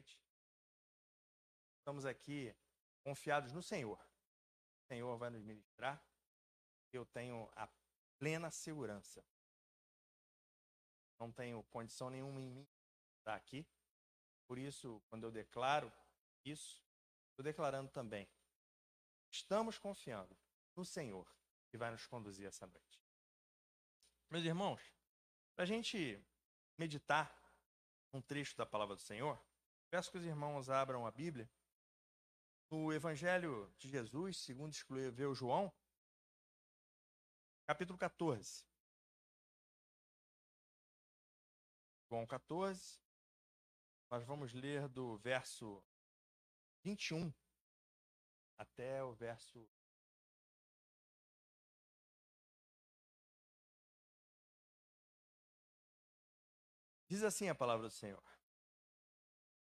noite. Estamos aqui confiados no Senhor. O Senhor vai nos ministrar. Eu tenho a plena segurança. Não tenho condição nenhuma em mim estar aqui. Por isso, quando eu declaro isso, estou declarando também. Estamos confiando no Senhor que vai nos conduzir essa noite. Meus irmãos, para a gente meditar um trecho da palavra do Senhor, peço que os irmãos abram a Bíblia no Evangelho de Jesus, segundo escreveu João, capítulo 14. João 14, nós vamos ler do verso 21 até o verso Diz assim a palavra do Senhor: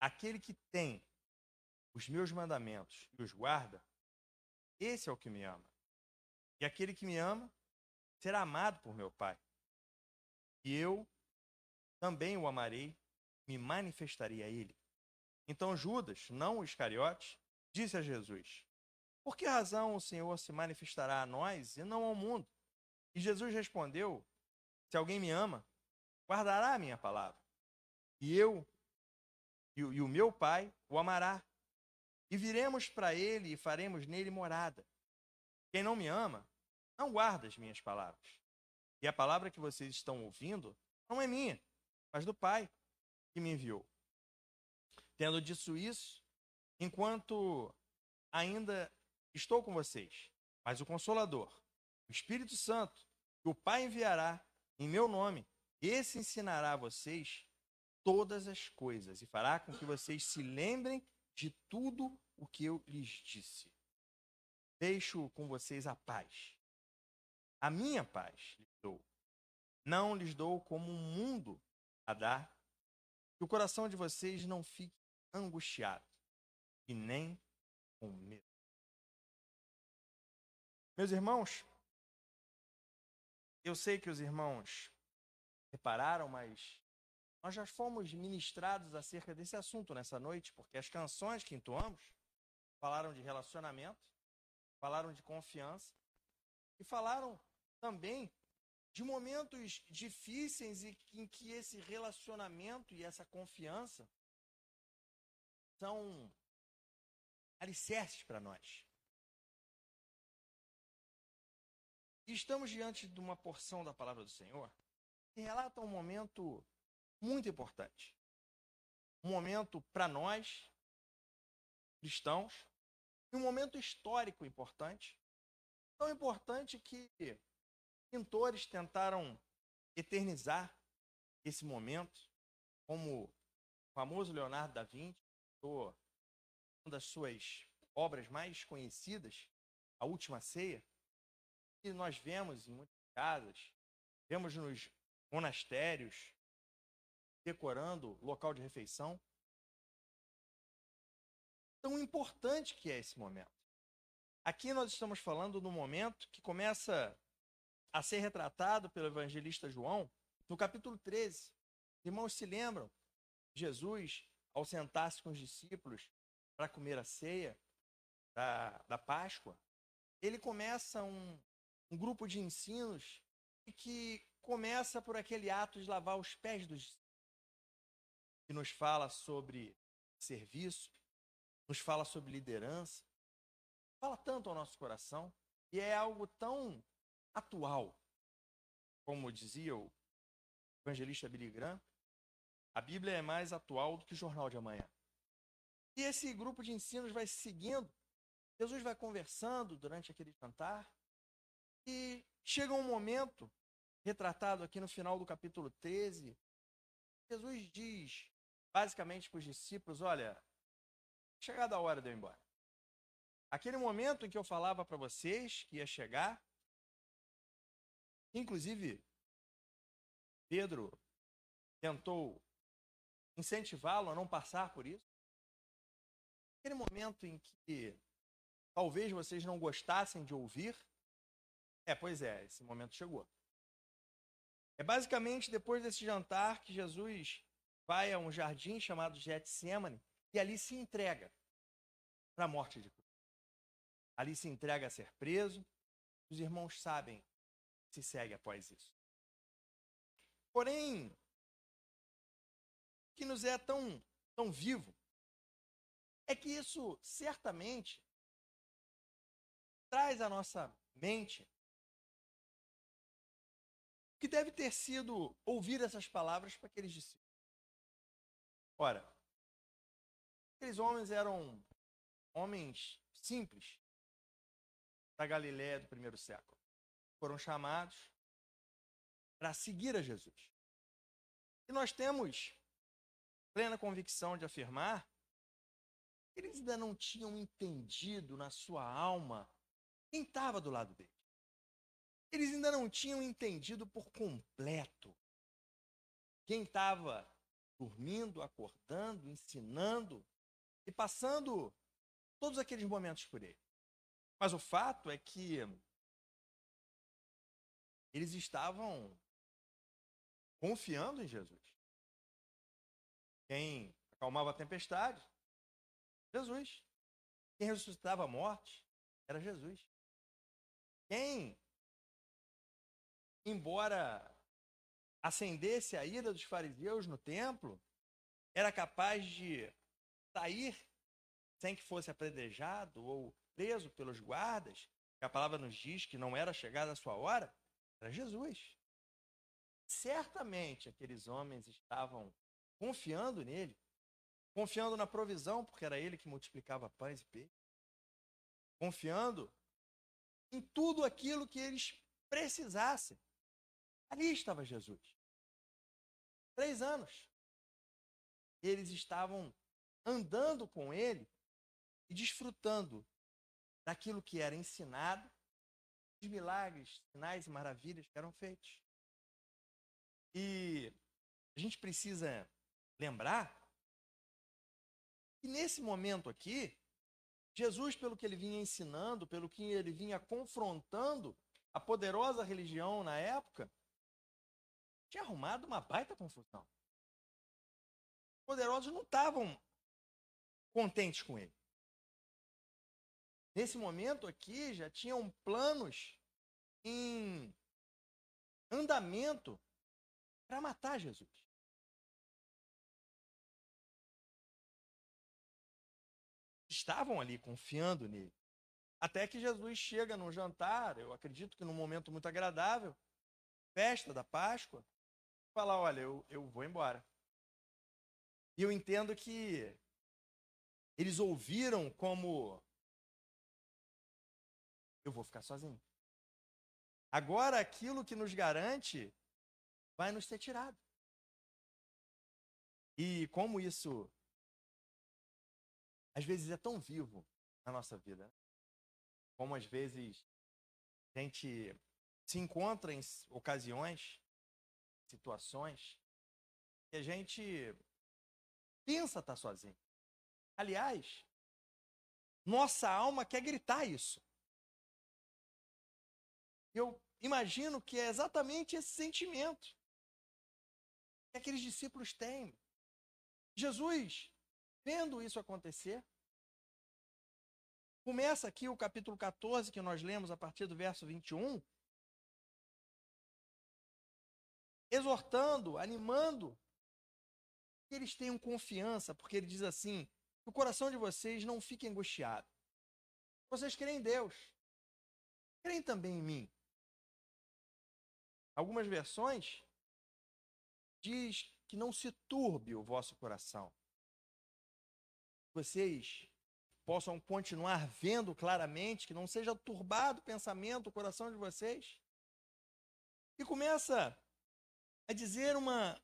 Aquele que tem os meus mandamentos e os guarda, esse é o que me ama. E aquele que me ama será amado por meu Pai. E eu também o amarei, me manifestarei a ele. Então Judas, não o Iscariote, disse a Jesus: Por que razão o Senhor se manifestará a nós e não ao mundo? E Jesus respondeu: Se alguém me ama, guardará a minha palavra. E eu e, e o meu Pai o amará. E viremos para ele e faremos nele morada. Quem não me ama, não guarda as minhas palavras. E a palavra que vocês estão ouvindo não é minha, mas do Pai que me enviou. Tendo dito isso, enquanto ainda estou com vocês, mas o Consolador, o Espírito Santo, que o Pai enviará em meu nome, esse ensinará a vocês todas as coisas e fará com que vocês se lembrem de tudo o que eu lhes disse. Deixo com vocês a paz. A minha paz lhes dou. Não lhes dou como o um mundo a dar. Que o coração de vocês não fique angustiado e nem com medo. Meus irmãos, eu sei que os irmãos repararam, mas nós já fomos ministrados acerca desse assunto nessa noite, porque as canções que entoamos falaram de relacionamento, falaram de confiança e falaram também de momentos difíceis em que esse relacionamento e essa confiança são alicerces para nós. Estamos diante de uma porção da palavra do Senhor que relata um momento muito importante. Um momento para nós, cristãos, e um momento histórico importante. Tão importante que pintores tentaram eternizar esse momento, como o famoso Leonardo da Vinci, uma das suas obras mais conhecidas, A Última Ceia, que nós vemos em muitas casas, vemos nos monastérios, decorando local de refeição. Tão importante que é esse momento. Aqui nós estamos falando do momento que começa a ser retratado pelo evangelista João no capítulo 13. Irmãos se lembram? Jesus, ao sentar-se com os discípulos para comer a ceia da, da Páscoa, ele começa um, um grupo de ensinos que começa por aquele ato de lavar os pés dos que nos fala sobre serviço, nos fala sobre liderança, fala tanto ao nosso coração e é algo tão atual, como dizia o evangelista Billy Graham, a Bíblia é mais atual do que o jornal de amanhã. E esse grupo de ensinos vai seguindo, Jesus vai conversando durante aquele jantar, e chega um momento, retratado aqui no final do capítulo 13, Jesus diz basicamente para os discípulos: olha, chegada a hora de eu ir embora. Aquele momento em que eu falava para vocês que ia chegar, inclusive Pedro tentou incentivá-lo a não passar por isso. Aquele momento em que talvez vocês não gostassem de ouvir. É, pois é, esse momento chegou. É basicamente depois desse jantar que Jesus vai a um jardim chamado Getsemane e ali se entrega para a morte de cruz. Ali se entrega a ser preso. Os irmãos sabem se segue após isso. Porém, o que nos é tão, tão vivo é que isso certamente traz à nossa mente que deve ter sido ouvir essas palavras para aqueles discípulos. Ora, aqueles homens eram homens simples da Galiléia do primeiro século. Foram chamados para seguir a Jesus. E nós temos plena convicção de afirmar que eles ainda não tinham entendido na sua alma quem estava do lado deles. Eles ainda não tinham entendido por completo quem estava dormindo, acordando, ensinando e passando todos aqueles momentos por ele. Mas o fato é que eles estavam confiando em Jesus. Quem acalmava a tempestade? Jesus. Quem ressuscitava a morte? Era Jesus. Quem, embora acendesse a ira dos fariseus no templo, era capaz de sair sem que fosse apredejado ou preso pelos guardas, que a palavra nos diz que não era chegada a sua hora, era Jesus. Certamente aqueles homens estavam confiando nele, confiando na provisão, porque era ele que multiplicava pães e peixes, confiando em tudo aquilo que eles precisassem. Ali estava Jesus. Três anos. Eles estavam andando com ele e desfrutando daquilo que era ensinado, os milagres, sinais e maravilhas que eram feitos. E a gente precisa lembrar que nesse momento aqui, Jesus, pelo que ele vinha ensinando, pelo que ele vinha confrontando a poderosa religião na época, tinha arrumado uma baita confusão. Os poderosos não estavam contentes com ele. Nesse momento aqui, já tinham planos em andamento para matar Jesus. Estavam ali confiando nele. Até que Jesus chega num jantar, eu acredito que num momento muito agradável, festa da Páscoa, fala: Olha, eu, eu vou embora. E eu entendo que eles ouviram como eu vou ficar sozinho. Agora aquilo que nos garante vai nos ser tirado. E como isso às vezes é tão vivo na nossa vida, como às vezes a gente se encontra em ocasiões, situações, que a gente pensa estar sozinho. Aliás, nossa alma quer gritar isso. Eu imagino que é exatamente esse sentimento que aqueles discípulos têm. Jesus, vendo isso acontecer, começa aqui o capítulo 14, que nós lemos a partir do verso 21, exortando, animando que eles tenham confiança, porque ele diz assim: que o coração de vocês não fique angustiado. Vocês creem em Deus, creem também em mim. Algumas versões diz que não se turbe o vosso coração. Vocês possam continuar vendo claramente, que não seja turbado o pensamento, o coração de vocês. E começa a dizer uma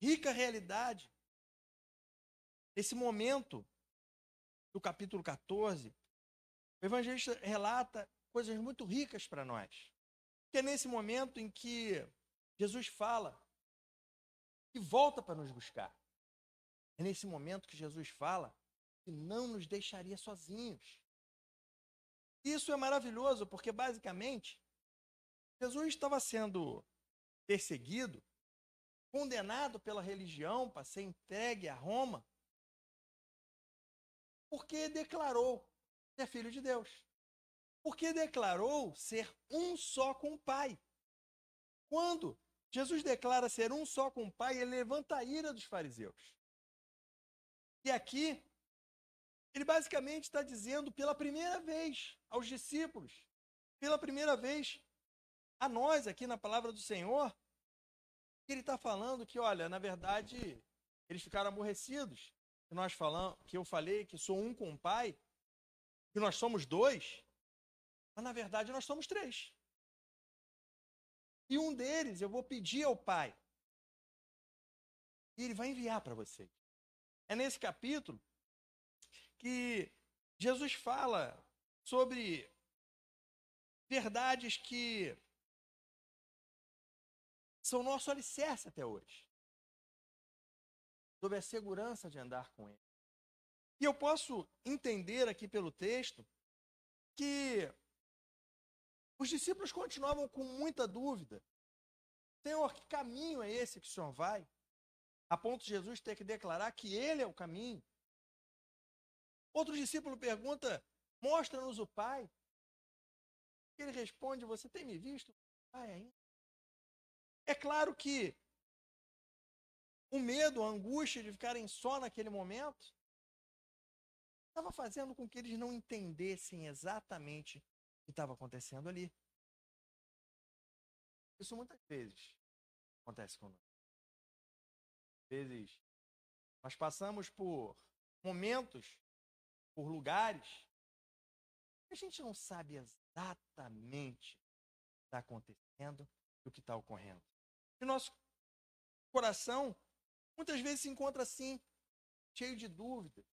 rica realidade. Esse momento do capítulo 14, o evangelista relata coisas muito ricas para nós. Que é nesse momento em que Jesus fala e volta para nos buscar. É nesse momento que Jesus fala que não nos deixaria sozinhos. Isso é maravilhoso, porque basicamente Jesus estava sendo perseguido, condenado pela religião para ser entregue a Roma, Porque declarou ser filho de Deus. Porque declarou ser um só com o Pai. Quando Jesus declara ser um só com o Pai, ele levanta a ira dos fariseus. E aqui, ele basicamente está dizendo pela primeira vez aos discípulos, pela primeira vez a nós aqui na palavra do Senhor, ele está falando que, olha, na verdade, eles ficaram aborrecidos. Que nós falamos, que eu falei que sou um com o Pai, que nós somos dois, mas na verdade nós somos três. E um deles eu vou pedir ao Pai. E ele vai enviar para vocês. É nesse capítulo que Jesus fala sobre verdades que são nosso alicerce até hoje. Sobre a segurança de andar com Ele. E eu posso entender aqui pelo texto que os discípulos continuavam com muita dúvida. Senhor, que caminho é esse que o Senhor vai? A ponto de Jesus ter que declarar que Ele é o caminho. Outro discípulo pergunta: Mostra-nos o Pai. Ele responde: Você tem me visto? Pai ainda. É claro que o medo, a angústia de ficarem só naquele momento, estava fazendo com que eles não entendessem exatamente o que estava acontecendo ali. Isso muitas vezes acontece conosco. Às vezes, nós passamos por momentos, por lugares, que a gente não sabe exatamente o que está acontecendo e o que está ocorrendo. E nosso coração muitas vezes se encontra assim, cheio de dúvida,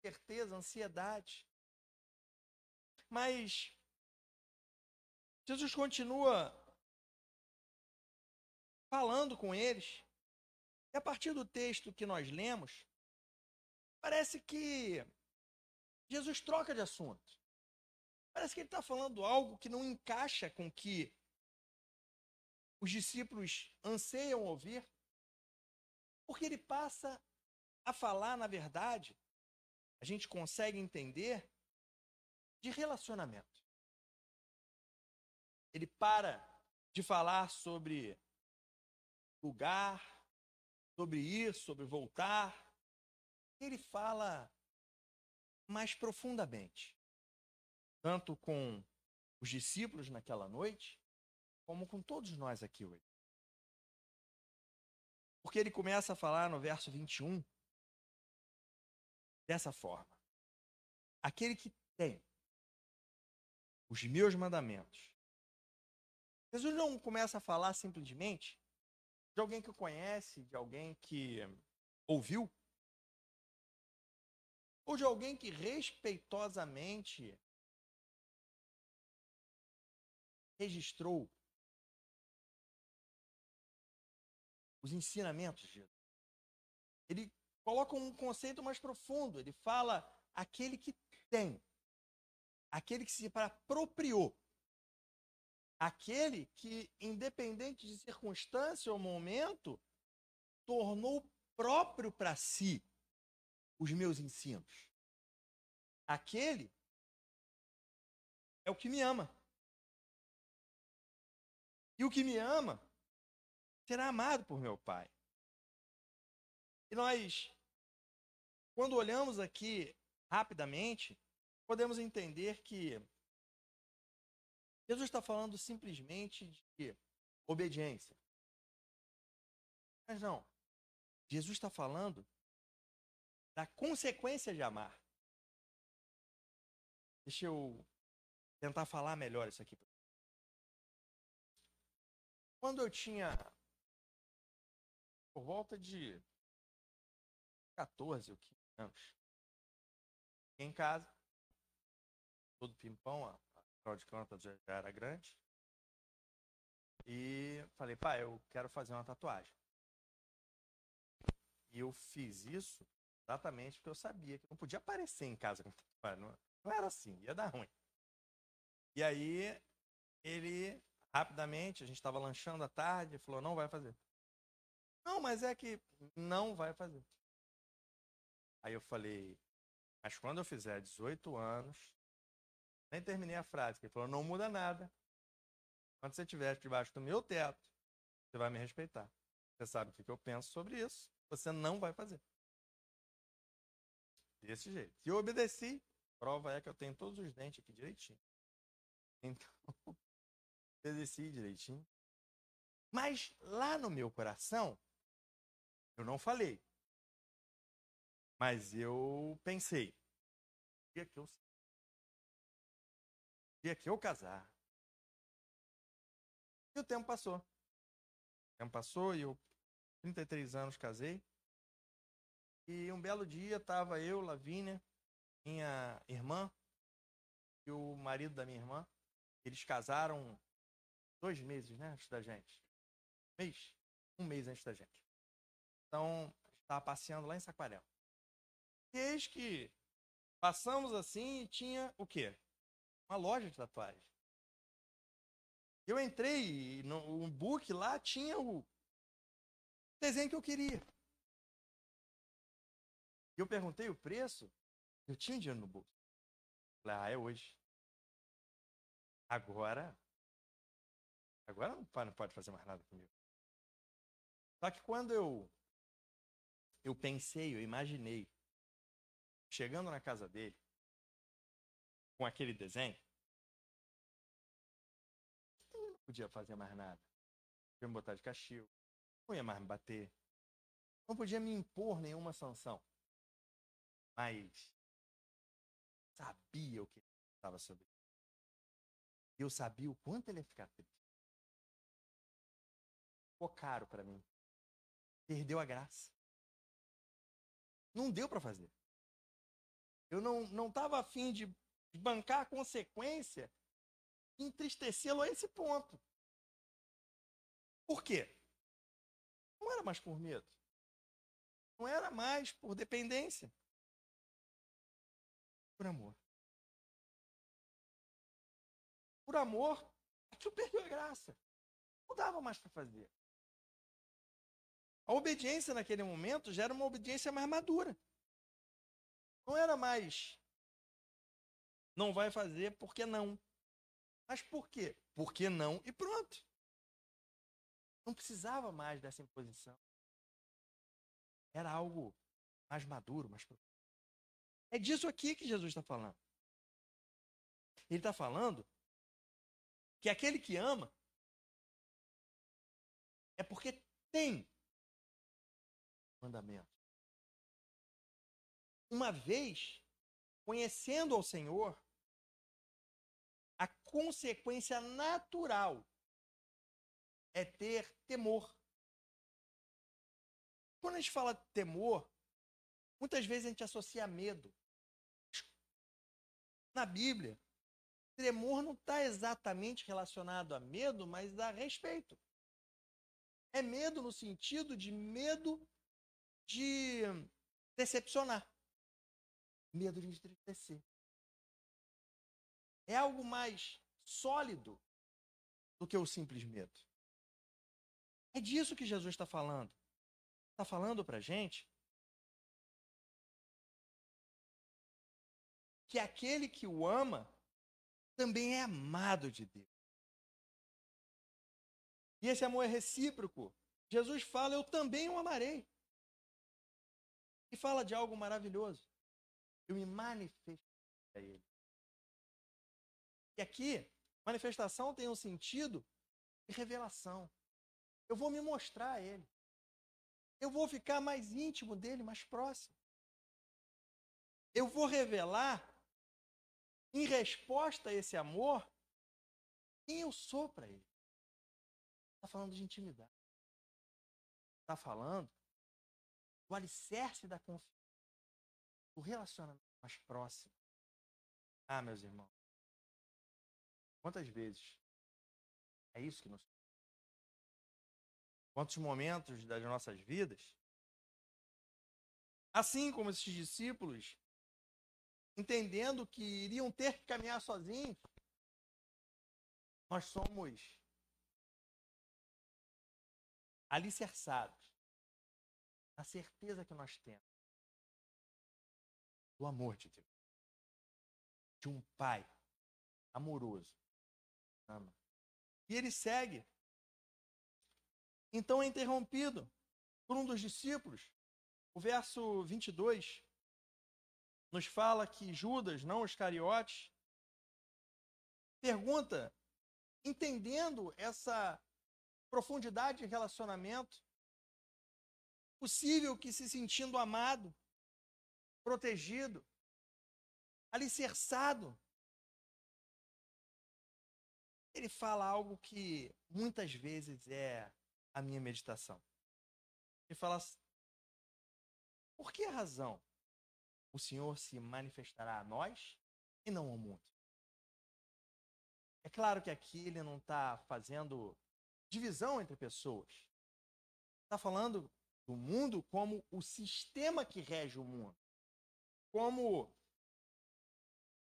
certeza, ansiedade. Mas Jesus continua falando com eles. E a partir do texto que nós lemos, parece que Jesus troca de assunto. Parece que ele está falando algo que não encaixa com que os discípulos anseiam ouvir, porque ele passa a falar, na verdade, a gente consegue entender, de relacionamento. Ele para de falar sobre lugar, sobre ir, sobre voltar. Ele fala mais profundamente, tanto com os discípulos naquela noite, como com todos nós aqui hoje. Porque ele começa a falar no verso 21 dessa forma: Aquele que tem os meus mandamentos. Jesus não começa a falar simplesmente de alguém que conhece, de alguém que ouviu, ou de alguém que respeitosamente registrou os ensinamentos de Jesus. Ele coloca um conceito mais profundo. Ele fala aquele que tem, aquele que se apropriou, aquele que, independente de circunstância ou momento, tornou próprio para si os meus ensinos. Aquele é o que me ama. E o que me ama será amado por meu Pai. E nós, quando olhamos aqui rapidamente, podemos entender que Jesus está falando simplesmente de obediência. Mas não. Jesus está falando da consequência de amar. Deixa eu tentar falar melhor isso aqui. Quando eu tinha por volta de 14 ou 15 anos. em casa, todo pimpão, a afinal de contas já era grande. E falei, pai, eu quero fazer uma tatuagem. E eu fiz isso exatamente porque eu sabia que não podia aparecer em casa com tatuagem. Não, não era assim, ia dar ruim. E aí, ele, rapidamente, a gente estava lanchando à tarde, falou, não vai fazer. Não, mas é que não vai fazer. Aí eu falei, Mas quando eu fizer 18 anos, nem terminei a frase, que ele falou, não muda nada. Quando você estiver debaixo do meu teto, você vai me respeitar. Você sabe o que eu penso sobre isso, você não vai fazer. Desse jeito. Se eu obedeci, prova é que eu tenho todos os dentes aqui direitinho. Então, obedeci direitinho. Mas lá no meu coração, eu não falei. Mas eu pensei. Dia que eu dia que eu casar. E o tempo passou. O tempo passou e eu, 33 anos, casei. E um belo dia estava eu, Lavínia, minha irmã e o marido da minha irmã. Eles casaram dois meses, né, antes da gente. Um mês? Um mês antes da gente. Então, estava passeando lá em Saquarema. E eis que passamos assim e tinha o quê? Uma loja de tatuagem. Eu entrei no um book lá, tinha o desenho que eu queria. E eu perguntei o preço, eu tinha dinheiro no bolso. Falei, ah, é hoje. Agora, agora não pode fazer mais nada comigo. Só que quando eu eu pensei, eu imaginei chegando na casa dele com aquele desenho, eu não podia fazer mais nada. Podia me botar de castigo, não ia mais me bater, não podia me impor nenhuma sanção. Mas sabia o que estava sobre ele. Eu sabia o quanto ele ia ficar triste. Ficou caro para mim. Perdeu a graça. Não deu para fazer. Eu não não estava afim de bancar a consequência entristecê-lo a esse ponto. Por quê? Não era mais por medo. Não era mais por dependência. Por amor. Por amor, aquilo perdeu a graça. Não dava mais para fazer. A obediência naquele momento já era uma obediência mais madura. Não era mais. Não vai fazer porque não. Mas por quê? Porque não e pronto. Não precisava mais dessa imposição. Era algo mais maduro, mais profundo. É disso aqui que Jesus está falando. Ele está falando que aquele que ama é porque tem mandamento. Uma vez, conhecendo ao Senhor, a consequência natural é ter temor. Quando a gente fala temor, muitas vezes a gente associa medo. Na Bíblia, temor não está exatamente relacionado a medo, mas a respeito. É medo no sentido de medo de decepcionar, medo de entristecer. É algo mais sólido do que o simples medo. É disso que Jesus está falando. Está falando para a gente que aquele que o ama também é amado de Deus. E esse amor é recíproco. Jesus fala: Eu também o amarei. E fala de algo maravilhoso. Eu me manifesto a ele. E aqui, manifestação tem um sentido de revelação. Eu vou me mostrar a ele. Eu vou ficar mais íntimo dele, mais próximo. Eu vou revelar, em resposta a esse amor, quem eu sou para ele. Está falando de intimidade. Está falando do alicerce da confiança, do relacionamento mais próximo. Ah, meus irmãos, quantas vezes é isso que nos. Quantos momentos das nossas vidas, assim como esses discípulos, entendendo que iriam ter que caminhar sozinhos, nós somos alicerçados a certeza que nós temos do amor de Deus. De um pai amoroso. Ama. E ele segue. Então é interrompido por um dos discípulos. O verso 22 nos fala que Judas, não os cariotes, pergunta, entendendo essa profundidade de relacionamento, possível que se sentindo amado, protegido, alicerçado, ele fala algo que muitas vezes é a minha meditação. Ele fala: por que razão o Senhor se manifestará a nós e não ao mundo? É claro que aqui ele não está fazendo divisão entre pessoas. Está falando do mundo como o sistema que rege o mundo, como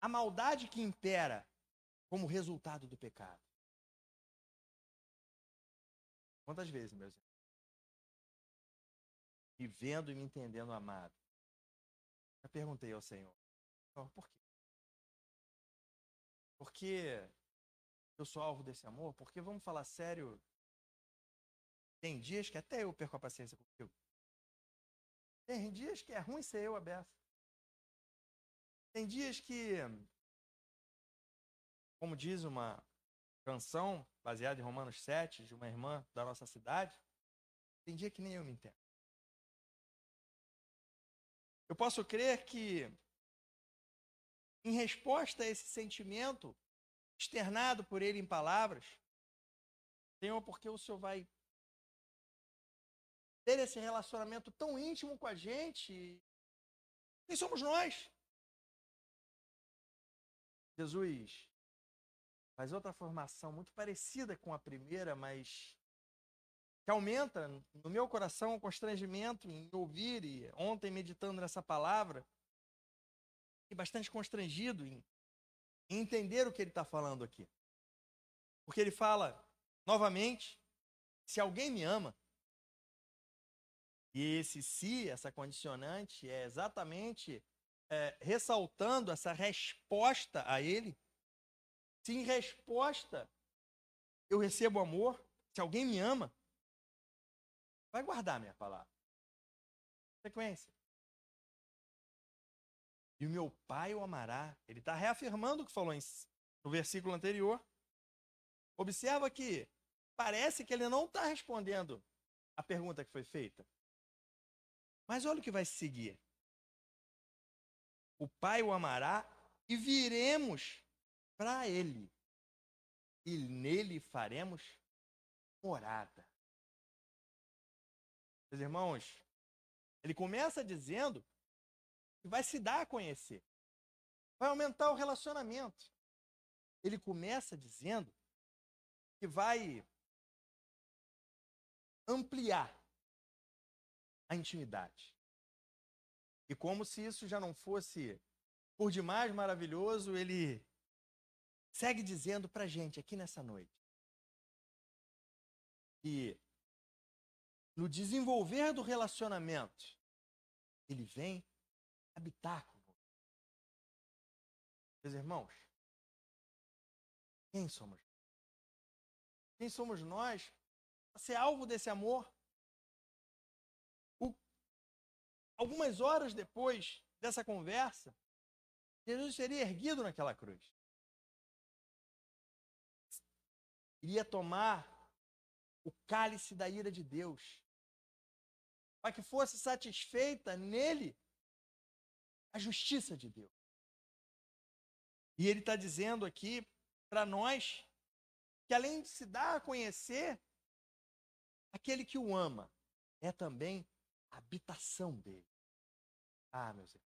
a maldade que impera como resultado do pecado. Quantas vezes, meus irmãos? Vivendo e me entendendo amado. Já perguntei ao Senhor, por quê? Por que eu sou alvo desse amor? Porque, vamos falar sério, tem dias que até eu perco a paciência contigo. Tem dias que é ruim ser eu a beça. Tem dias que, como diz uma canção baseada em Romanos 7, de uma irmã da nossa cidade, tem dia que nem eu me entendo. Eu posso crer que, em resposta a esse sentimento externado por ele em palavras, Senhor, porque o Senhor vai ter esse relacionamento tão íntimo com a gente. Quem somos nós? Jesus faz outra formação muito parecida com a primeira, mas que aumenta no meu coração o constrangimento em ouvir e ontem meditando nessa palavra, e bastante constrangido em, em entender o que ele está falando aqui. Porque ele fala, novamente, se alguém me ama, e esse se, essa condicionante, é exatamente é, ressaltando essa resposta a ele. Se em resposta eu recebo amor, se alguém me ama, vai guardar minha palavra. Sequência. E o meu pai o amará. Ele está reafirmando o que falou no versículo anterior. Observa que parece que ele não está respondendo a pergunta que foi feita. Mas olha o que vai seguir. O Pai o amará e viremos para ele. E nele faremos morada. Meus irmãos, ele começa dizendo que vai se dar a conhecer. Vai aumentar o relacionamento. Ele começa dizendo que vai ampliar a intimidade. E como se isso já não fosse por demais maravilhoso, ele segue dizendo para gente aqui nessa noite que no desenvolver do relacionamento, ele vem habitar conosco. Meus irmãos, quem somos? Quem somos nós para ser alvo desse amor? Algumas horas depois dessa conversa, Jesus seria erguido naquela cruz. Iria tomar o cálice da ira de Deus, para que fosse satisfeita nele a justiça de Deus. E ele está dizendo aqui para nós que além de se dar a conhecer, aquele que o ama é também a habitação dele. Ah, meus irmãos,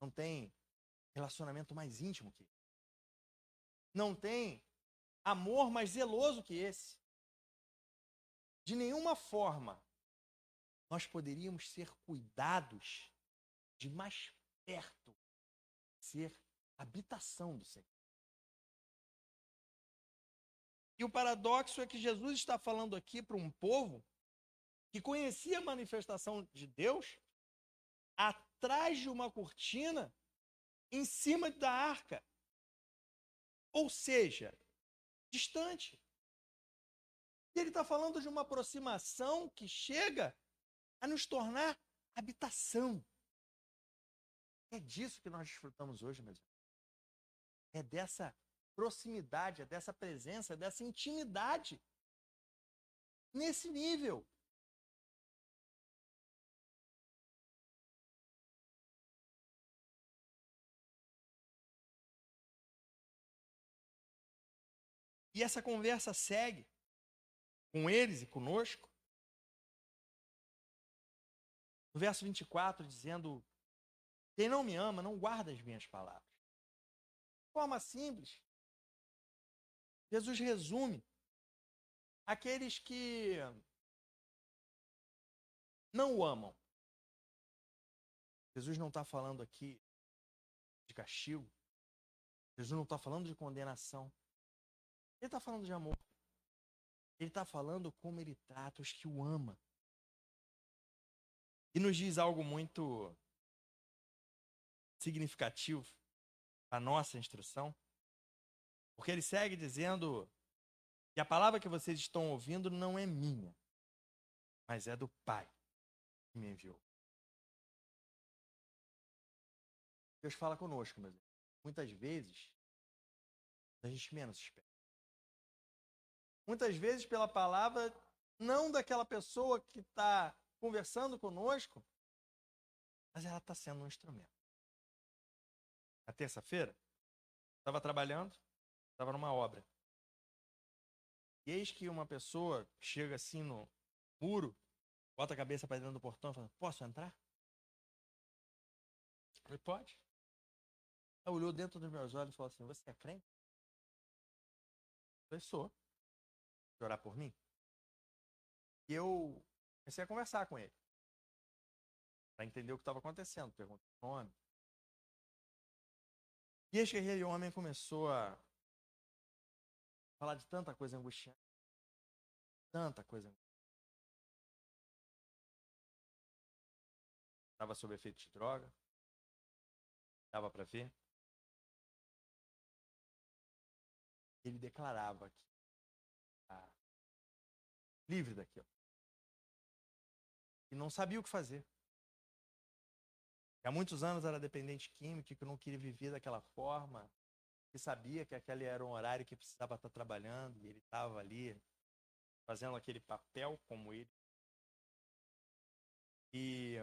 não tem relacionamento mais íntimo que esse. Não tem amor mais zeloso que esse. De nenhuma forma nós poderíamos ser cuidados de mais perto, ser habitação do Senhor. E o paradoxo é que Jesus está falando aqui para um povo que conhecia a manifestação de Deus há trás de uma cortina em cima da arca. Ou seja, distante. E ele está falando de uma aproximação que chega a nos tornar habitação. É disso que nós desfrutamos hoje, meus irmãos. É dessa proximidade, é dessa presença, é dessa intimidade. Nesse nível. E essa conversa segue com eles e conosco. No verso 24, dizendo: Quem não me ama, não guarda as minhas palavras. De forma simples, Jesus resume aqueles que não o amam. Jesus não está falando aqui de castigo. Jesus não está falando de condenação. Ele está falando de amor. Ele está falando como ele trata os que o ama. E nos diz algo muito significativo para nossa instrução. Porque ele segue dizendo que a palavra que vocês estão ouvindo não é minha, mas é do Pai que me enviou. Deus fala conosco, meus irmãos. Muitas vezes, a gente menos espera. Muitas vezes pela palavra, não daquela pessoa que está conversando conosco, mas ela está sendo um instrumento. Na terça-feira, estava trabalhando, estava numa obra. E eis que uma pessoa chega assim no muro, bota a cabeça para dentro do portão e fala: Posso entrar? Falei: Pode. Ela olhou dentro dos meus olhos e falou assim: Você é crente? Eu falei: Sou orar por mim? E eu comecei a conversar com ele. Para entender o que estava acontecendo. Perguntei o nome. E aquele homem começou a falar de tanta coisa angustiante. Tanta coisa angustiante. Estava sob efeito de droga. Dava para ver. Ele declarava que livre daquilo. E não sabia o que fazer. Há muitos anos era dependente químico, que não queria viver daquela forma, que sabia que aquele era um horário que precisava estar trabalhando, e ele estava ali fazendo aquele papel como ele. E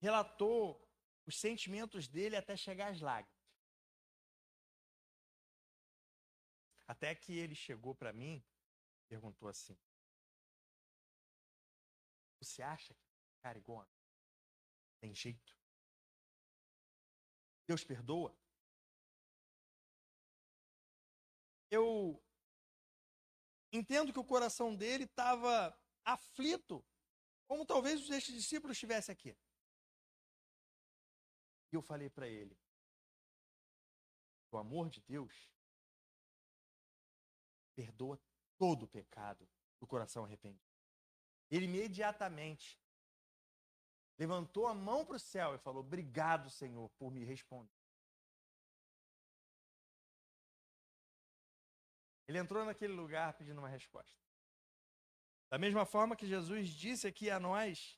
relatou os sentimentos dele até chegar às lágrimas. Até que ele chegou para mim, perguntou assim: Você acha que cara igual tem jeito? Deus perdoa? Eu entendo que o coração dele estava aflito, como talvez estes discípulos estivessem aqui. E eu falei para ele: o amor de Deus perdoa todo o pecado do coração arrependido. Ele imediatamente levantou a mão para o céu e falou: Obrigado, Senhor, por me responder. Ele entrou naquele lugar pedindo uma resposta. Da mesma forma que Jesus disse aqui a nós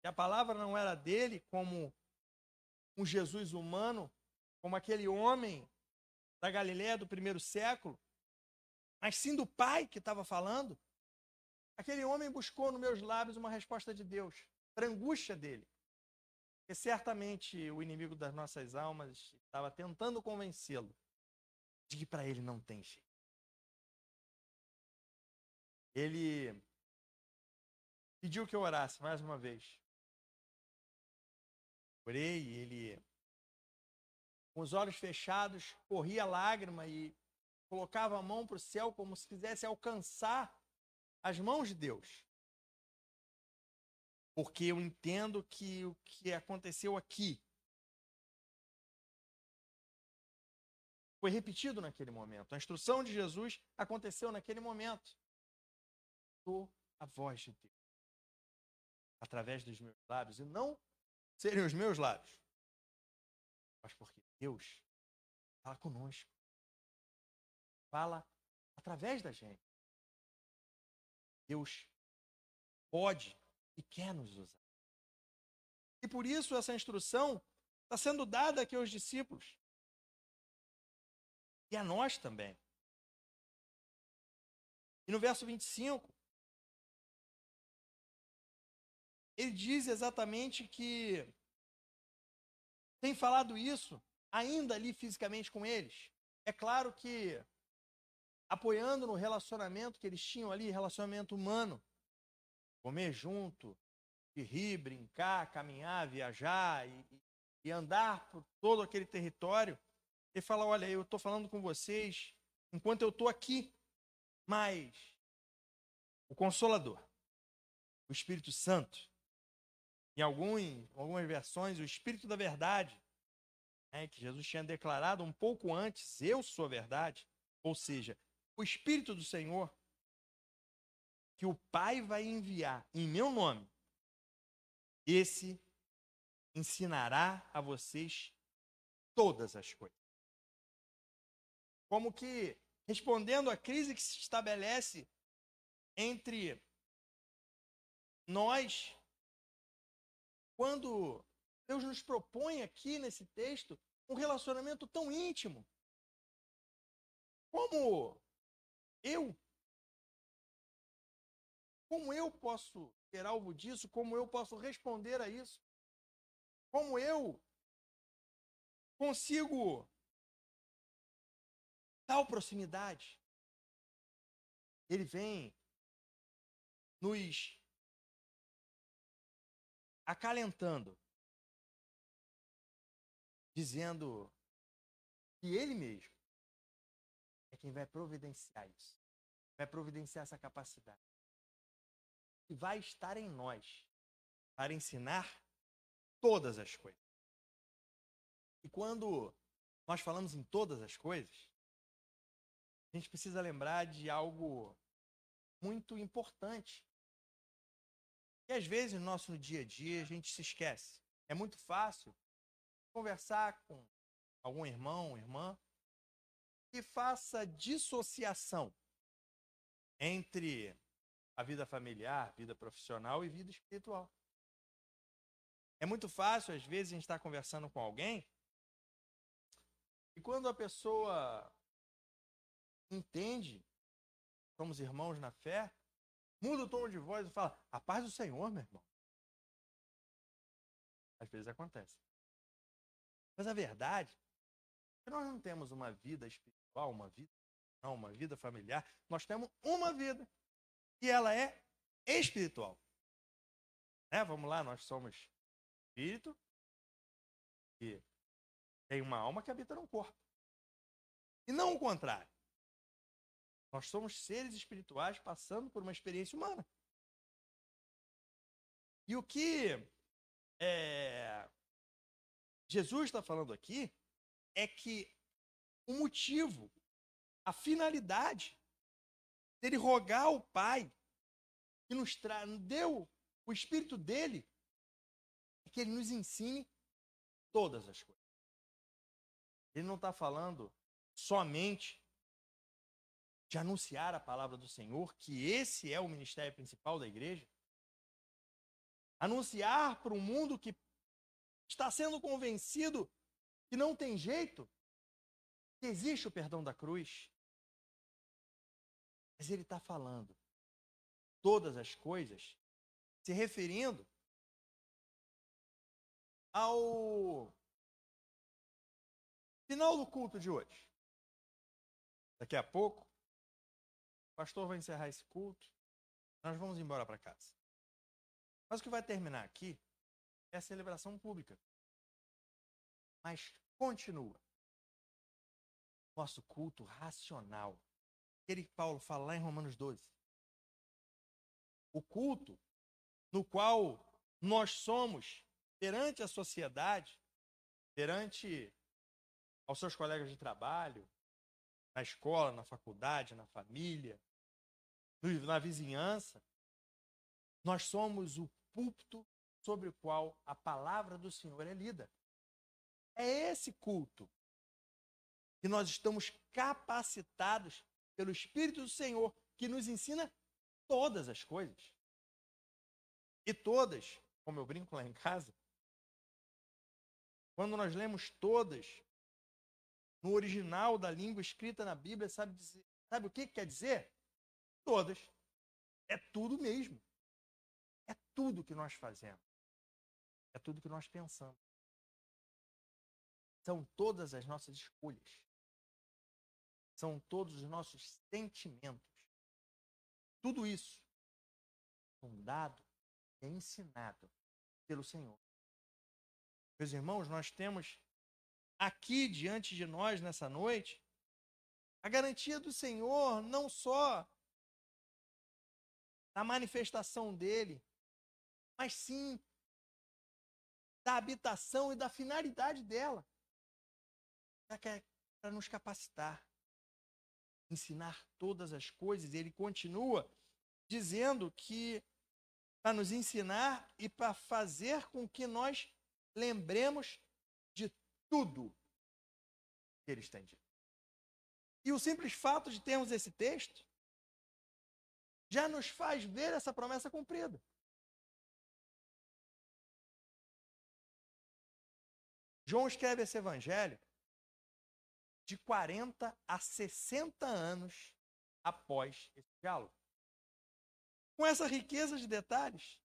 que a palavra não era dele como um Jesus humano, como aquele homem da Galiléia do primeiro século, mas sim do Pai que estava falando, aquele homem buscou nos meus lábios uma resposta de Deus para a angústia dele. Porque certamente o inimigo das nossas almas estava tentando convencê-lo de que para ele não tem jeito. Ele pediu que eu orasse mais uma vez. Orei, ele, com os olhos fechados, corria lágrima e colocava a mão para o céu como se quisesse alcançar as mãos de Deus. Porque eu entendo que o que aconteceu aqui foi repetido naquele momento. A instrução de Jesus aconteceu naquele momento. Sou a voz de Deus. através dos meus lábios, e não serem os meus lábios, mas porque Deus fala conosco. Fala através da gente. Deus pode e quer nos usar. E por isso essa instrução está sendo dada aqui aos discípulos. E a nós também. E no verso 25, ele diz exatamente que tem falado isso ainda ali fisicamente com eles. É claro que apoiando no relacionamento que eles tinham ali, relacionamento humano, comer junto, rir, brincar, caminhar, viajar e, e andar por todo aquele território. Ele fala: Olha, eu estou falando com vocês enquanto eu estou aqui, mas o Consolador, o Espírito Santo, em algum, algumas versões, o Espírito da Verdade, né, que Jesus tinha declarado um pouco antes: Eu sou a verdade. Ou seja, o Espírito do Senhor, que o Pai vai enviar em meu nome, esse ensinará a vocês todas as coisas. Como que respondendo à crise que se estabelece entre nós quando Deus nos propõe aqui nesse texto um relacionamento tão íntimo. Como eu como eu posso ser alvo disso? Como eu posso responder a isso? Como eu consigo tal proximidade? Ele vem nos acalentando, dizendo que ele mesmo quem vai providenciar isso, vai providenciar essa capacidade. E vai estar em nós para ensinar todas as coisas. E quando nós falamos em todas as coisas, a gente precisa lembrar de algo muito importante e às vezes no nosso dia a dia a gente se esquece. É muito fácil conversar com algum irmão, irmã, que faça dissociação entre a vida familiar, vida profissional e vida espiritual. É muito fácil, às vezes, a gente estar conversando com alguém e quando a pessoa entende, somos irmãos na fé, muda o tom de voz e fala: A paz do Senhor, meu irmão. Às vezes acontece. Mas a verdade nós não temos uma vida espiritual, uma vida, não, uma vida familiar. Nós temos uma vida. E ela é espiritual. Né? Vamos lá, nós somos espírito e tem uma alma que habita no corpo. E não o contrário. Nós somos seres espirituais passando por uma experiência humana. E o que é, Jesus está falando aqui é que o motivo, a finalidade dele rogar ao Pai que nos deu o Espírito dele é que ele nos ensine todas as coisas. Ele não está falando somente de anunciar a palavra do Senhor, que esse é o ministério principal da igreja. Anunciar para um mundo que está sendo convencido que não tem jeito, que existe o perdão da cruz. Mas ele está falando todas as coisas, se referindo ao final do culto de hoje. Daqui a pouco, o pastor vai encerrar esse culto. Nós vamos embora para casa. Mas o que vai terminar aqui é a celebração pública. Mas continua. Nosso culto racional. Aquele que Paulo fala lá em Romanos 12. O culto no qual nós somos perante a sociedade, perante aos seus colegas de trabalho, na escola, na faculdade, na família, na vizinhança. Nós somos o púlpito sobre o qual a palavra do Senhor é lida. É esse culto que nós estamos capacitados pelo Espírito do Senhor, que nos ensina todas as coisas. E todas, como eu brinco lá em casa, quando nós lemos todas, no original da língua escrita na Bíblia, sabe, dizer, sabe o que, que quer dizer? Todas. É tudo mesmo. É tudo que nós fazemos. É tudo que nós pensamos. São todas as nossas escolhas. São todos os nossos sentimentos. Tudo isso fundado e ensinado pelo Senhor. Meus irmãos, nós temos aqui diante de nós nessa noite a garantia do Senhor não só da manifestação dele, mas sim da habitação e da finalidade dela para nos capacitar, ensinar todas as coisas. Ele continua dizendo que para nos ensinar e para fazer com que nós lembremos de tudo que ele está dito. E o simples fato de termos esse texto já nos faz ver essa promessa cumprida. João escreve esse evangelho de 40 a 60 anos após esse diálogo. Com essa riqueza de detalhes,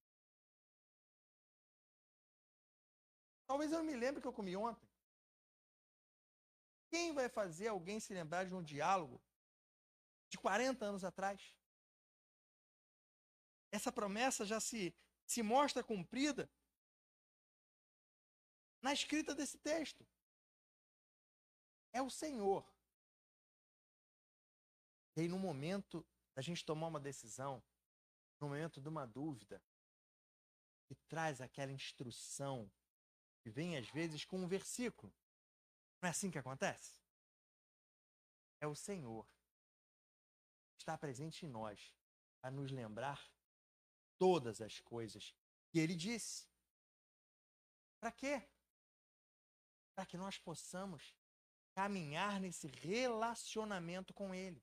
talvez eu me lembre que eu comi ontem. Quem vai fazer alguém se lembrar de um diálogo de 40 anos atrás? Essa promessa já se, se mostra cumprida na escrita desse texto. É o Senhor. E aí, no momento da gente tomar uma decisão, no momento de uma dúvida, que traz aquela instrução que vem às vezes com um versículo. Não é assim que acontece? É o Senhor está presente em nós a nos lembrar todas as coisas que ele disse. Para quê? para que nós possamos caminhar nesse relacionamento com Ele.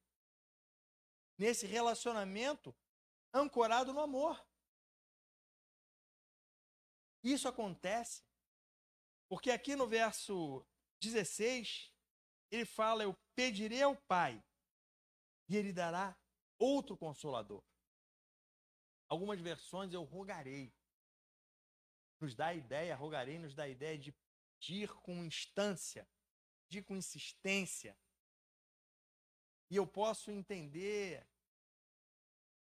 Nesse relacionamento ancorado no amor. Isso acontece porque aqui no verso 16, ele fala: Eu pedirei ao Pai e ele dará outro consolador. Algumas versões eu rogarei. Nos dá a ideia, rogarei, nos dá a ideia de pedir com instância, pedir com insistência. E eu posso entender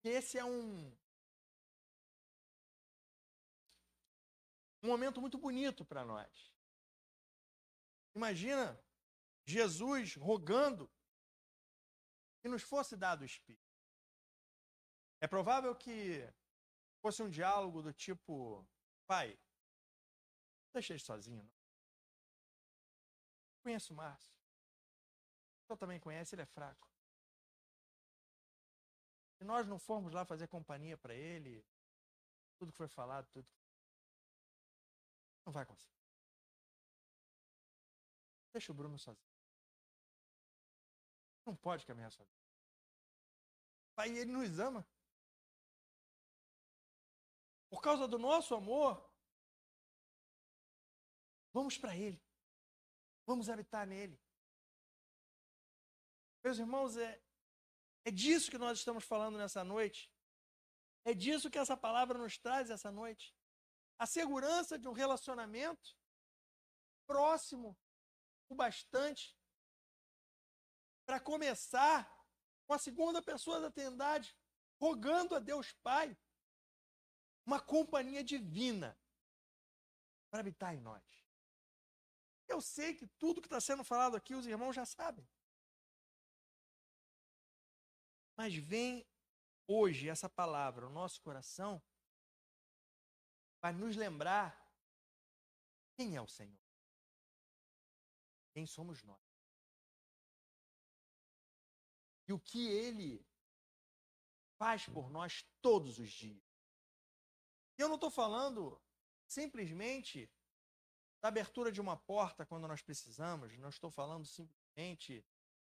que esse é um, um momento muito bonito para nós. Imagina Jesus rogando que nos fosse dado o Espírito. É provável que fosse um diálogo do tipo: Pai, deixa ele sozinho. Não. Conheço o Márcio. Senhor também conhece, ele é fraco. Se nós não formos lá fazer companhia para ele, tudo que foi falado, tudo não vai conseguir. Deixa o Bruno sozinho. Não pode caminhar sozinho. Pai, ele nos ama. Por causa do nosso amor, vamos para ele. Vamos habitar nele. Meus irmãos, é, é disso que nós estamos falando nessa noite. É disso que essa palavra nos traz essa noite. A segurança de um relacionamento próximo o bastante para começar com a segunda pessoa da Trindade, rogando a Deus Pai uma companhia divina para habitar em nós. Eu sei que tudo que está sendo falado aqui os irmãos já sabem. Mas vem hoje essa palavra, o nosso coração, para nos lembrar quem é o Senhor. Quem somos nós. E o que Ele faz por nós todos os dias. E eu não estou falando simplesmente da abertura de uma porta quando nós precisamos, não estou falando simplesmente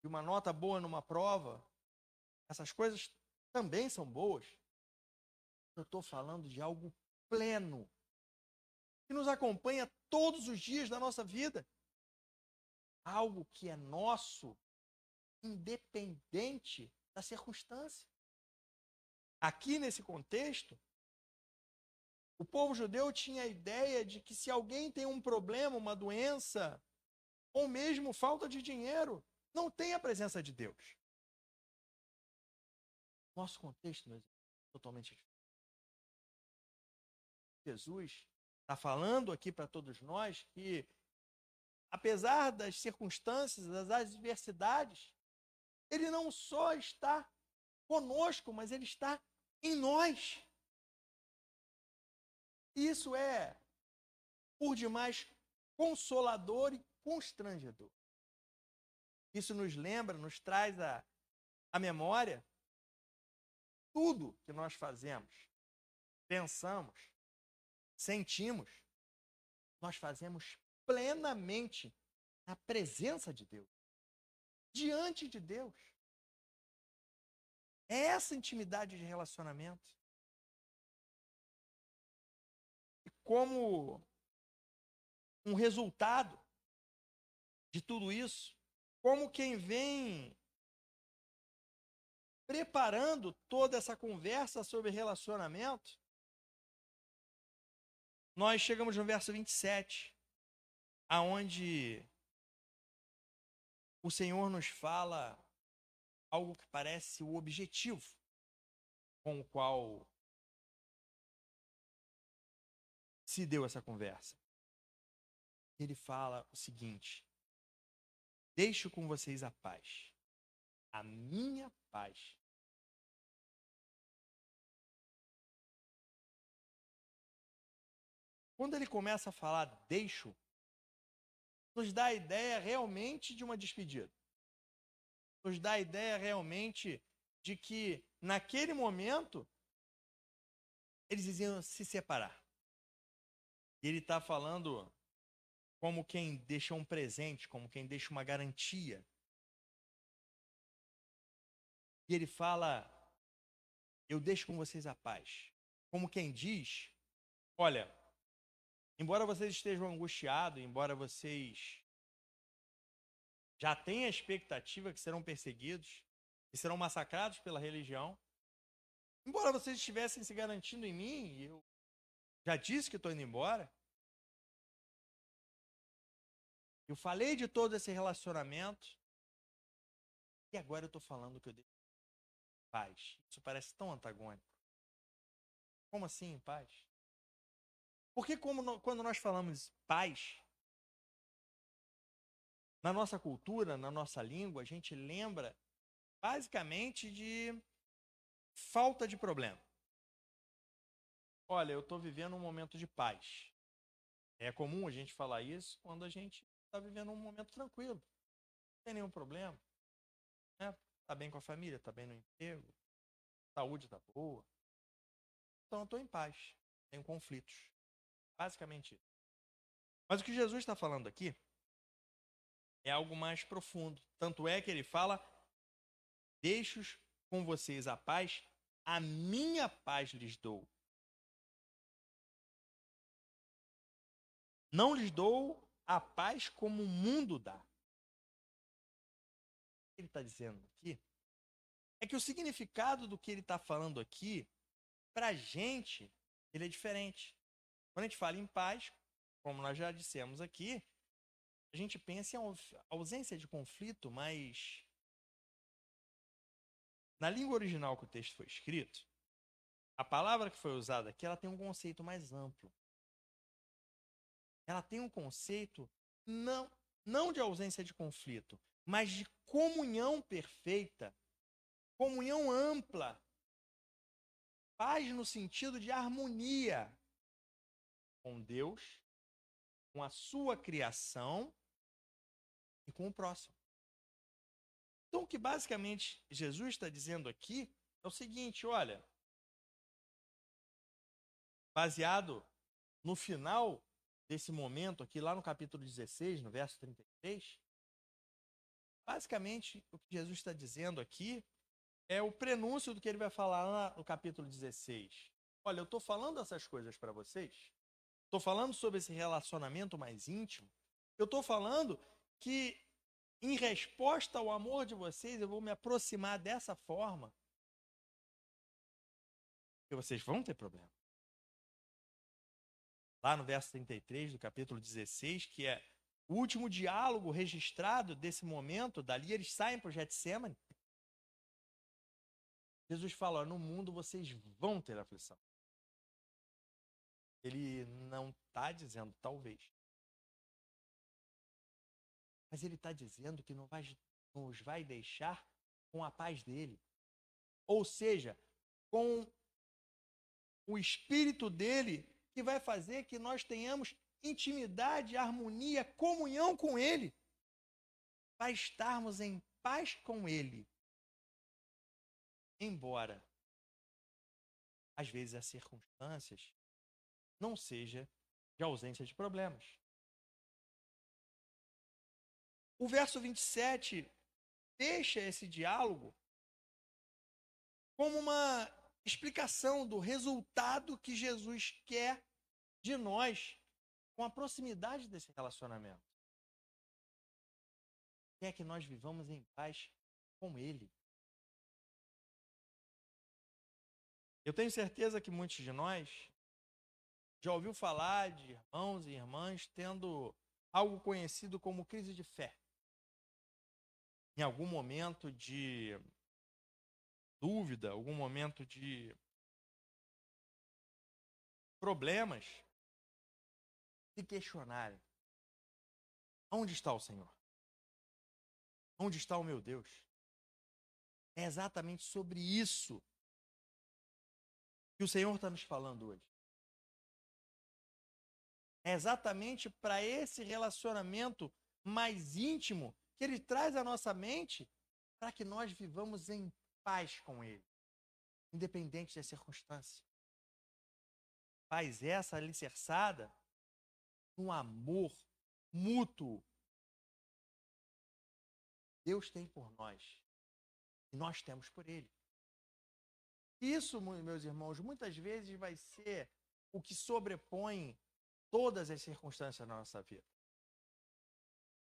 de uma nota boa numa prova. Essas coisas também são boas. Eu estou falando de algo pleno, que nos acompanha todos os dias da nossa vida. Algo que é nosso, independente da circunstância. Aqui nesse contexto, o povo judeu tinha a ideia de que se alguém tem um problema, uma doença, ou mesmo falta de dinheiro, não tem a presença de Deus. Nosso contexto, é totalmente diferente. Jesus está falando aqui para todos nós que, apesar das circunstâncias, das adversidades, ele não só está conosco, mas ele está em nós. Isso é, por demais, consolador e constrangedor. Isso nos lembra, nos traz a, a memória tudo que nós fazemos, pensamos, sentimos, nós fazemos plenamente na presença de Deus, diante de Deus. É essa intimidade de relacionamento. Como um resultado de tudo isso, como quem vem preparando toda essa conversa sobre relacionamento, nós chegamos no verso 27, aonde o Senhor nos fala algo que parece o objetivo com o qual se deu essa conversa. Ele fala o seguinte: Deixo com vocês a paz, a minha paz. Quando ele começa a falar deixo, nos dá a ideia realmente de uma despedida. Nos dá a ideia realmente de que, naquele momento, eles iam se separar. Ele está falando como quem deixa um presente, como quem deixa uma garantia. E ele fala: Eu deixo com vocês a paz. Como quem diz: Olha, embora vocês estejam angustiados, embora vocês já tenham a expectativa que serão perseguidos, que serão massacrados pela religião, embora vocês estivessem se garantindo em mim, eu já disse que estou indo embora, Eu falei de todo esse relacionamento. E agora eu estou falando que eu deixo paz. Isso parece tão antagônico. Como assim, paz? Porque como quando nós falamos paz, na nossa cultura, na nossa língua, a gente lembra basicamente de falta de problema. Olha, eu estou vivendo um momento de paz. É comum a gente falar isso quando a gente está vivendo um momento tranquilo. Não tem nenhum problema. Né? Tá bem com a família, tá bem no emprego, saúde tá boa. Então eu estou em paz. Tenho conflitos. Basicamente isso. Mas o que Jesus está falando aqui é algo mais profundo. Tanto é que ele fala: Deixo com vocês a paz, a minha paz lhes dou. Não lhes dou a paz como o mundo dá. O que ele está dizendo aqui é que o significado do que ele está falando aqui, para a gente, ele é diferente. Quando a gente fala em paz, como nós já dissemos aqui, a gente pensa em ausência de conflito, mas na língua original que o texto foi escrito, a palavra que foi usada aqui, ela tem um conceito mais amplo ela tem um conceito não, não de ausência de conflito, mas de comunhão perfeita, comunhão ampla, paz no sentido de harmonia com Deus, com a sua criação e com o próximo. Então, o que basicamente Jesus está dizendo aqui é o seguinte: olha, baseado no final desse momento aqui, lá no capítulo 16, no verso 33, basicamente o que Jesus está dizendo aqui é o prenúncio do que ele vai falar lá no capítulo 16. Olha, eu estou falando essas coisas para vocês, estou falando sobre esse relacionamento mais íntimo, eu estou falando que, em resposta ao amor de vocês, eu vou me aproximar dessa forma, que vocês vão ter problema lá no verso 33 do capítulo 16, que é o último diálogo registrado desse momento, dali eles saem para o Getsemane. Jesus fala: no mundo vocês vão ter aflição. Ele não está dizendo talvez. Mas ele está dizendo que não vai, nos vai deixar com a paz dele. Ou seja, com o espírito dele que vai fazer que nós tenhamos intimidade, harmonia, comunhão com Ele, para estarmos em paz com Ele. Embora, às vezes, as circunstâncias não seja de ausência de problemas. O verso 27 deixa esse diálogo como uma explicação do resultado que Jesus quer de nós com a proximidade desse relacionamento. Quer que nós vivamos em paz com Ele. Eu tenho certeza que muitos de nós já ouviu falar de irmãos e irmãs tendo algo conhecido como crise de fé. Em algum momento de dúvida, algum momento de problemas, se questionarem: onde está o Senhor? Onde está o meu Deus? É exatamente sobre isso que o Senhor está nos falando hoje. É exatamente para esse relacionamento mais íntimo que ele traz à nossa mente para que nós vivamos em paz com ele, independente da circunstância. Paz essa alicerçada um amor mútuo. Deus tem por nós e nós temos por Ele. Isso, meus irmãos, muitas vezes vai ser o que sobrepõe todas as circunstâncias na nossa vida.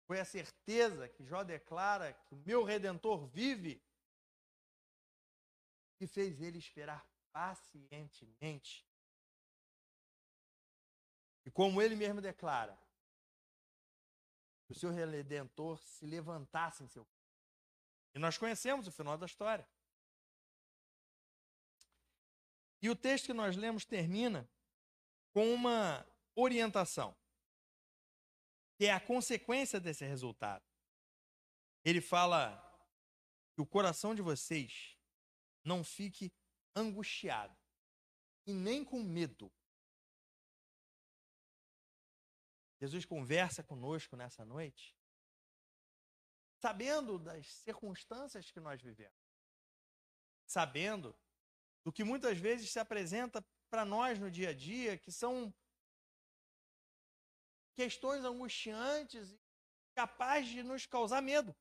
Foi a certeza que Jó declara que o meu redentor vive que fez ele esperar pacientemente e como ele mesmo declara, o seu redentor se levantasse em seu E nós conhecemos o final da história. E o texto que nós lemos termina com uma orientação, que é a consequência desse resultado. Ele fala que o coração de vocês não fique angustiado e nem com medo Jesus conversa conosco nessa noite, sabendo das circunstâncias que nós vivemos, sabendo do que muitas vezes se apresenta para nós no dia a dia, que são questões angustiantes e capazes de nos causar medo.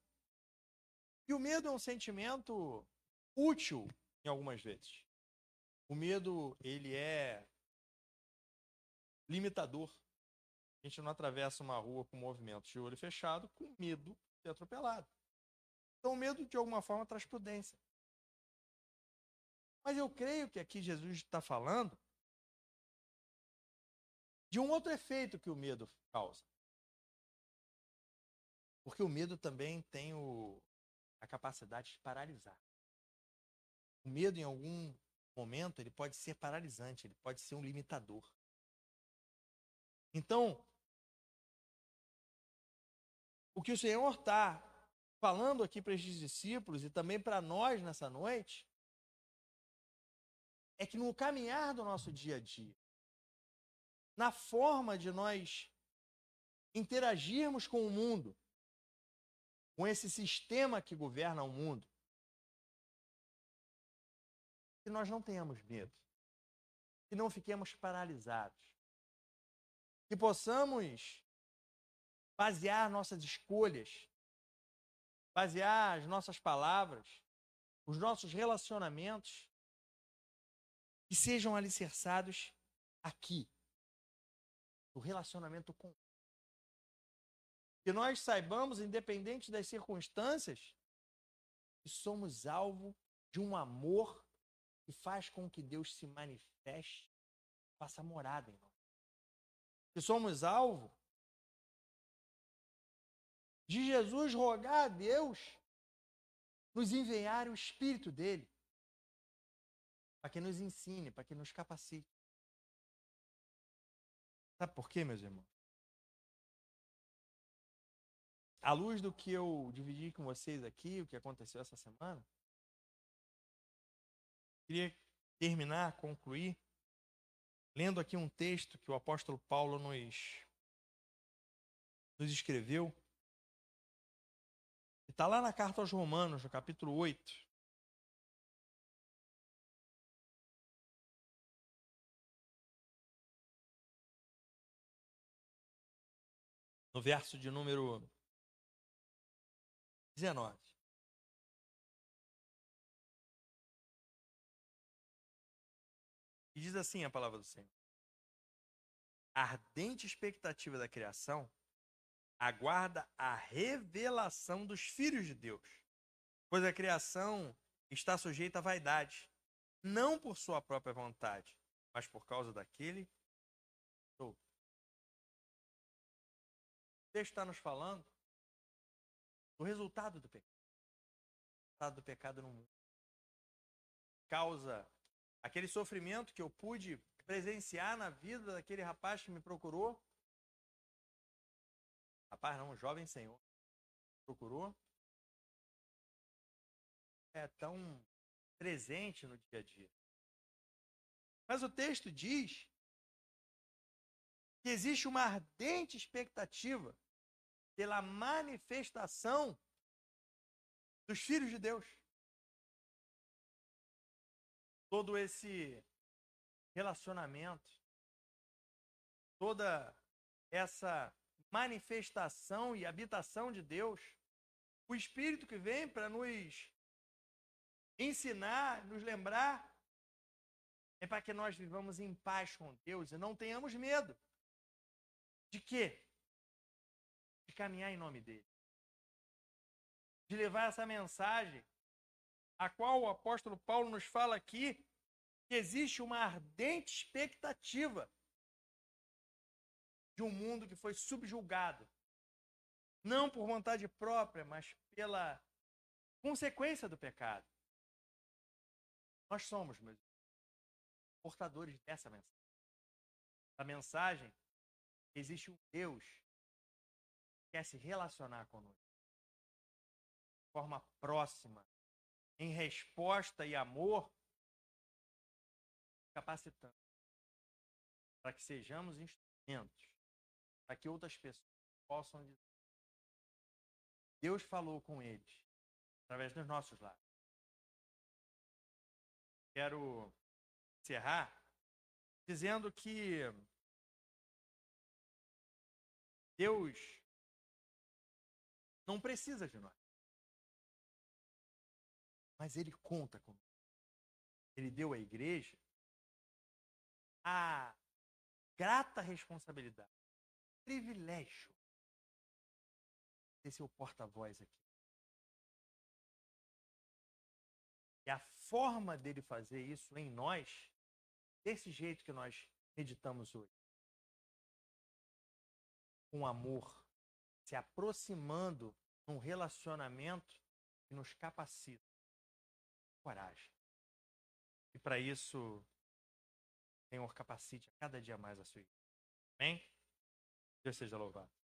E o medo é um sentimento útil em algumas vezes. O medo, ele é limitador. A gente não atravessa uma rua com movimento de olho fechado com medo de ser atropelado. Então, o medo, de alguma forma, traz prudência. Mas eu creio que aqui Jesus está falando de um outro efeito que o medo causa. Porque o medo também tem o, a capacidade de paralisar. O medo, em algum momento, ele pode ser paralisante, ele pode ser um limitador. Então, o que o Senhor está falando aqui para esses discípulos e também para nós nessa noite é que no caminhar do nosso dia a dia, na forma de nós interagirmos com o mundo, com esse sistema que governa o mundo, que nós não tenhamos medo. que não fiquemos paralisados. Que possamos basear nossas escolhas, basear as nossas palavras, os nossos relacionamentos, que sejam alicerçados aqui, no relacionamento com. Que nós saibamos, independente das circunstâncias, que somos alvo de um amor que faz com que Deus se manifeste, faça morada em nós. Que somos alvo de Jesus rogar a Deus nos enviar o Espírito dele, para que nos ensine, para que nos capacite. Sabe por quê, meus irmãos? À luz do que eu dividi com vocês aqui, o que aconteceu essa semana, queria terminar, concluir, lendo aqui um texto que o apóstolo Paulo nos, nos escreveu Está lá na carta aos Romanos, no capítulo 8. No verso de número 19. E diz assim a palavra do Senhor: A ardente expectativa da criação aguarda a revelação dos filhos de Deus. Pois a criação está sujeita à vaidade, não por sua própria vontade, mas por causa daquele. O texto está nos falando do resultado do pecado. O resultado do pecado no mundo. Causa aquele sofrimento que eu pude presenciar na vida daquele rapaz que me procurou Rapaz, não, um jovem senhor. Procurou? É tão presente no dia a dia. Mas o texto diz que existe uma ardente expectativa pela manifestação dos filhos de Deus. Todo esse relacionamento, toda essa manifestação e habitação de Deus, o Espírito que vem para nos ensinar, nos lembrar, é para que nós vivamos em paz com Deus e não tenhamos medo. De quê? De caminhar em nome dele. De levar essa mensagem, a qual o apóstolo Paulo nos fala aqui, que existe uma ardente expectativa de um mundo que foi subjulgado. Não por vontade própria, mas pela consequência do pecado. Nós somos, meus portadores dessa mensagem. A mensagem existe um Deus que quer se relacionar conosco de forma próxima, em resposta e amor, capacitando para que sejamos instrumentos para que outras pessoas possam dizer. Deus falou com eles através dos nossos lares. Quero encerrar dizendo que Deus não precisa de nós. Mas Ele conta conosco. Ele deu à igreja a grata responsabilidade privilégio ser seu porta-voz aqui. E a forma dele fazer isso em nós, desse jeito que nós meditamos hoje, com amor, se aproximando num relacionamento que nos capacita. Coragem. E para isso, Senhor, capacite a cada dia mais a sua igreja. Amém? Deus seja louvado.